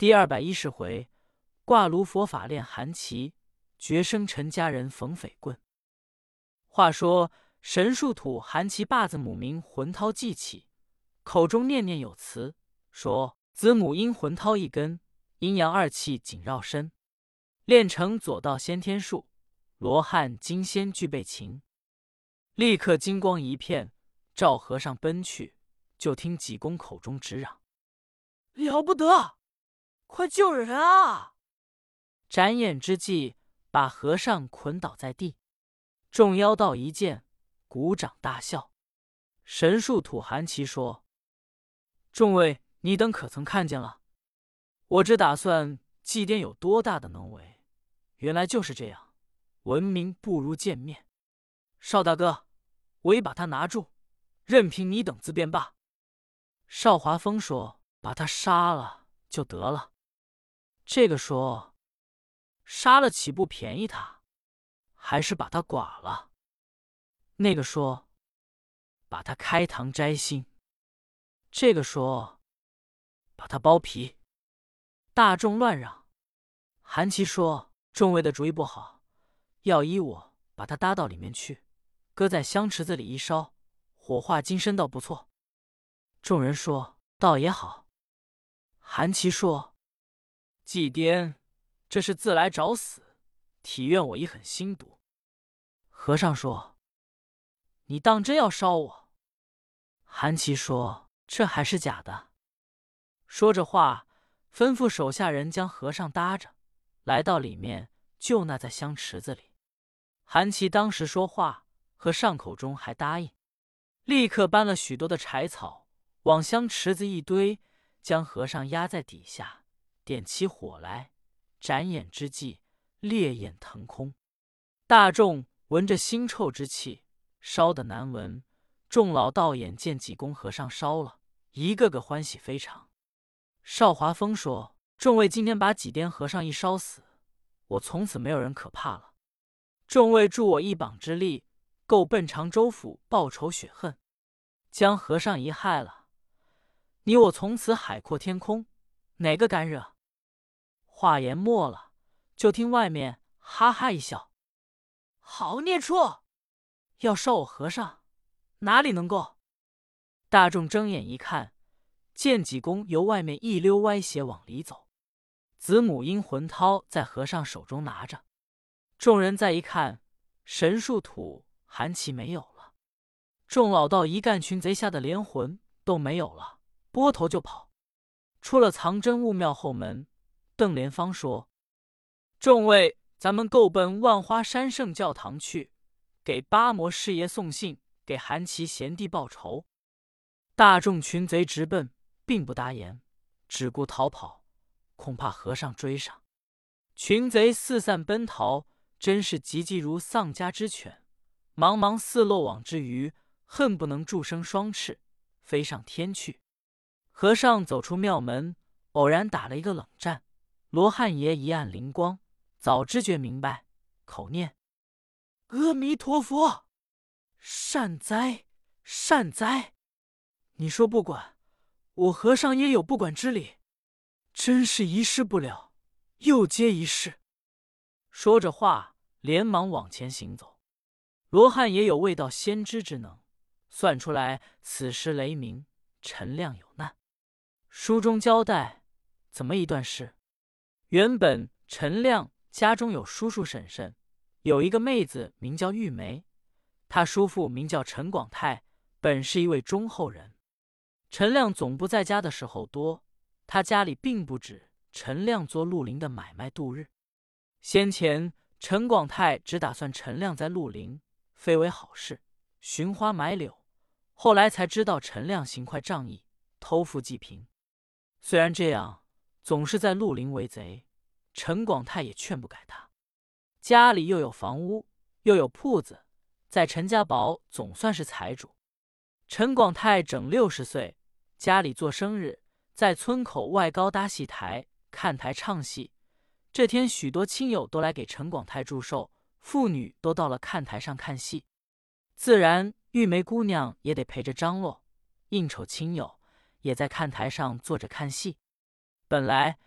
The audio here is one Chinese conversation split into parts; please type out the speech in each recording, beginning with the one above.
第二百一十回，挂炉佛法练韩琦，绝生陈家人冯匪棍。话说神树土韩琦把子母名浑涛记起，口中念念有词，说子母因魂涛一根，阴阳二气紧绕身，练成左道先天术，罗汉金仙俱备擒。立刻金光一片，照和尚奔去。就听济公口中直嚷：“了不得，快救人啊！”眨眼之际，把和尚捆倒在地。众妖道一见，鼓掌大笑。神树土韩琦说：“众位，你等可曾看见了？我只打算祭奠有多大的能为，原来就是这样。闻名不如见面。邵大哥，我已把他拿住，任凭你等自便罢。”邵华峰说：“把他杀了就得了。”这个说：“杀了岂不便宜他？还是把他剐了？”那个说：“把他开膛摘心。”这个说：“把他剥皮。”大众乱嚷。韩琦说：“众位的主意不好，要依我把他搭到里面去，搁在香池子里一烧，火化金身，倒不错。”众人说：“倒也好。”韩琦说：“祭奠，这是自来找死，体院我已狠心毒。”和尚说：“你当真要烧我？”韩琦说：“这还是假的。”说着话，吩咐手下人将和尚搭着，来到里面，就那在香池子里。韩琦当时说话，和尚口中还答应，立刻搬了许多的柴草。往香池子一堆，将和尚压在底下，点起火来。眨眼之际，烈焰腾空，大众闻着腥臭之气，烧得难闻。众老道眼见济公和尚烧了，一个个欢喜非常。邵华峰说：“众位今天把几颠和尚一烧死，我从此没有人可怕了。众位助我一膀之力，够奔常州府报仇雪恨，将和尚一害了。”你我从此海阔天空，哪个敢惹？话言末了，就听外面哈哈一笑：“好孽畜，要烧我和尚，哪里能够？”大众睁眼一看，见济公由外面一溜歪斜往里走，子母阴魂涛在和尚手中拿着。众人再一看，神树土韩琦没有了。众老道一干群贼吓得连魂都没有了。拨头就跑，出了藏真悟庙后门。邓莲芳说：“众位，咱们够奔万花山圣教堂去，给八魔师爷送信，给韩琦贤弟报仇。”大众群贼直奔，并不答言，只顾逃跑，恐怕和尚追上。群贼四散奔逃，真是急急如丧家之犬，茫茫似漏网之鱼，恨不能助生双翅，飞上天去。和尚走出庙门，偶然打了一个冷战。罗汉爷一按灵光，早知觉明白，口念：“阿弥陀佛，善哉善哉。”你说不管，我和尚也有不管之理。真是一事不了，又接一事。说着话，连忙往前行走。罗汉也有未到先知之能，算出来此时雷鸣，陈亮有难。书中交代，怎么一段事？原本陈亮家中有叔叔婶婶，有一个妹子名叫玉梅，他叔父名叫陈广泰，本是一位忠厚人。陈亮总不在家的时候多，他家里并不止陈亮做绿林的买卖度日。先前陈广泰只打算陈亮在绿林，非为好事，寻花买柳。后来才知道陈亮行快仗义，偷富济贫。虽然这样，总是在绿林为贼，陈广泰也劝不改他。家里又有房屋，又有铺子，在陈家堡总算是财主。陈广泰整六十岁，家里做生日，在村口外高搭戏台，看台唱戏。这天，许多亲友都来给陈广泰祝寿，妇女都到了看台上看戏，自然玉梅姑娘也得陪着张罗应酬亲友。也在看台上坐着看戏。本来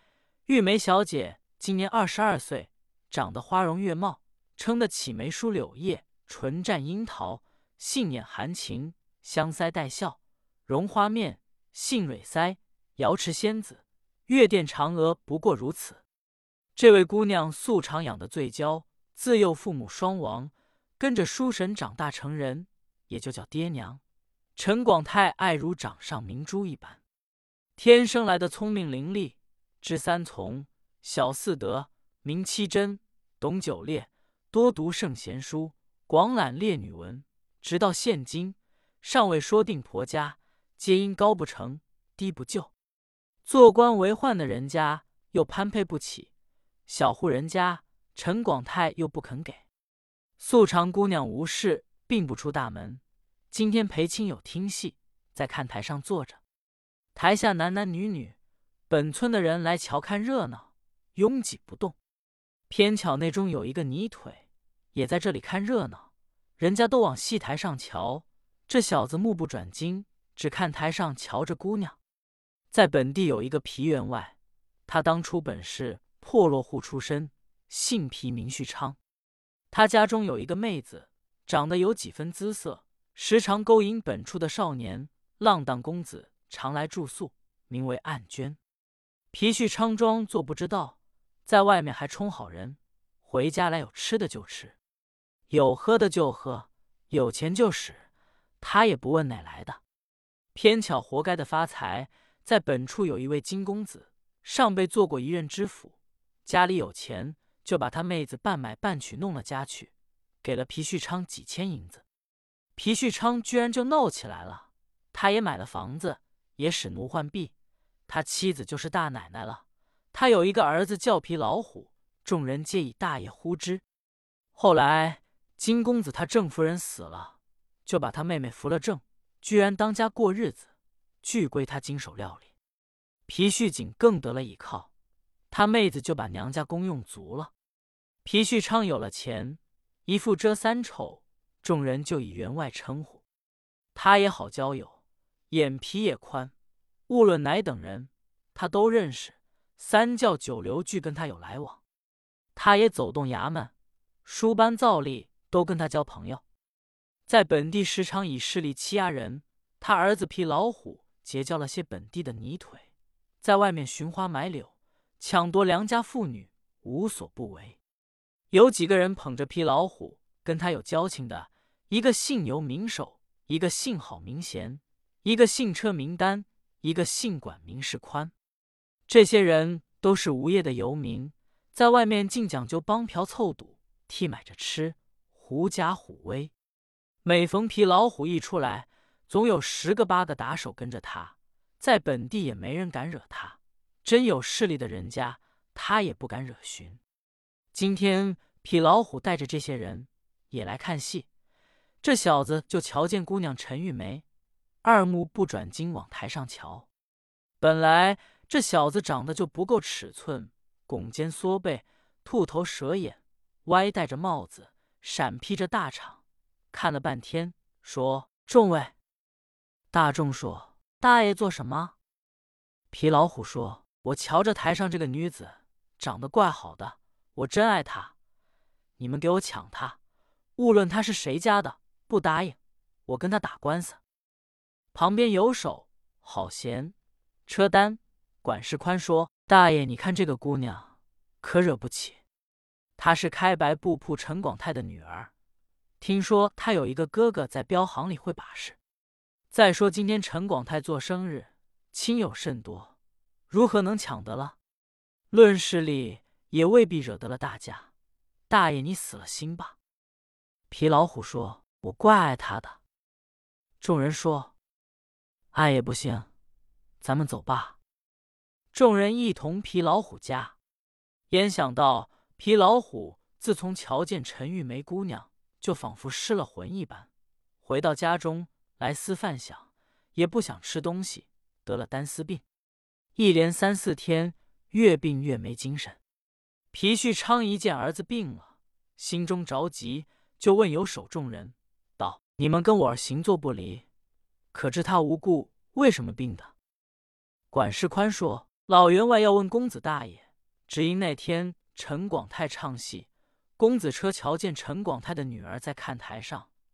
玉梅小姐今年二十二岁，长得花容月貌，称得起眉梳柳叶，唇绽樱桃，杏眼含情，香腮带笑，容花面，杏蕊腮，瑶池仙子，月殿嫦娥，不过如此。这位姑娘素常养得最娇，自幼父母双亡，跟着书神长大成人，也就叫爹娘。陈广泰爱如掌上明珠一般，天生来的聪明伶俐，知三从，小四德，明七真，懂九烈，多读圣贤书，广览烈女文，直到现今尚未说定婆家，皆因高不成低不就，做官为宦的人家又攀配不起。小户人家，陈广泰又不肯给。素常姑娘无事，并不出大门。今天陪亲友听戏，在看台上坐着。台下男男女女，本村的人来瞧看热闹，拥挤不动。偏巧那中有一个泥腿，也在这里看热闹。人家都往戏台上瞧，这小子目不转睛，只看台上瞧着姑娘。在本地有一个皮员外，他当初本是。破落户出身，姓皮名旭昌。他家中有一个妹子，长得有几分姿色，时常勾引本处的少年浪荡公子，常来住宿，名为暗娟。皮旭昌装作不知道，在外面还充好人，回家来有吃的就吃，有喝的就喝，有钱就使，他也不问哪来的。偏巧活该的发财，在本处有一位金公子，上辈做过一任知府。家里有钱，就把他妹子半买半娶弄了家去，给了皮旭昌几千银子。皮旭昌居然就闹起来了。他也买了房子，也使奴换婢，他妻子就是大奶奶了。他有一个儿子叫皮老虎，众人皆以大爷呼之。后来金公子他郑夫人死了，就把他妹妹扶了正，居然当家过日子，俱归他经手料理。皮旭景更得了倚靠。他妹子就把娘家公用足了。皮旭昌有了钱，一副遮三丑，众人就以员外称呼。他也好交友，眼皮也宽，无论哪等人，他都认识。三教九流俱跟他有来往。他也走动衙门、书班、造吏，都跟他交朋友。在本地时常以势力欺压人。他儿子皮老虎结交了些本地的泥腿，在外面寻花买柳。抢夺良家妇女，无所不为。有几个人捧着皮老虎，跟他有交情的，一个姓牛名守，一个姓郝名贤，一个姓车名丹，一个姓管名世宽。这些人都是无业的游民，在外面竟讲究帮嫖凑赌，替买着吃，狐假虎威。每逢皮老虎一出来，总有十个八个打手跟着他，在本地也没人敢惹他。真有势力的人家，他也不敢惹寻。今天皮老虎带着这些人也来看戏，这小子就瞧见姑娘陈玉梅，二目不转睛往台上瞧。本来这小子长得就不够尺寸，拱肩缩背，兔头蛇眼，歪戴着帽子，闪披着大氅，看了半天，说：“众位。”大众说：“大爷做什么？”皮老虎说。我瞧着台上这个女子长得怪好的，我真爱她。你们给我抢她，无论她是谁家的，不答应，我跟她打官司。旁边有手好闲，车单管事宽说：“大爷，你看这个姑娘可惹不起。她是开白布铺陈广泰的女儿，听说她有一个哥哥在镖行里会把式。再说今天陈广泰做生日，亲友甚多。”如何能抢得了？论势力也未必惹得了大家。大爷，你死了心吧。皮老虎说：“我怪爱他的。”众人说：“爱也不行，咱们走吧。”众人一同皮老虎家。焉想到皮老虎自从瞧见陈玉梅姑娘，就仿佛失了魂一般。回到家中来思饭想，也不想吃东西，得了单丝病。一连三四天，越病越没精神。皮旭昌一见儿子病了，心中着急，就问有手众人道：“你们跟我儿行坐不离，可知他无故为什么病的？”管事宽说：“老员外要问公子大爷，只因那天陈广泰唱戏，公子车瞧见陈广泰的女儿在看台上，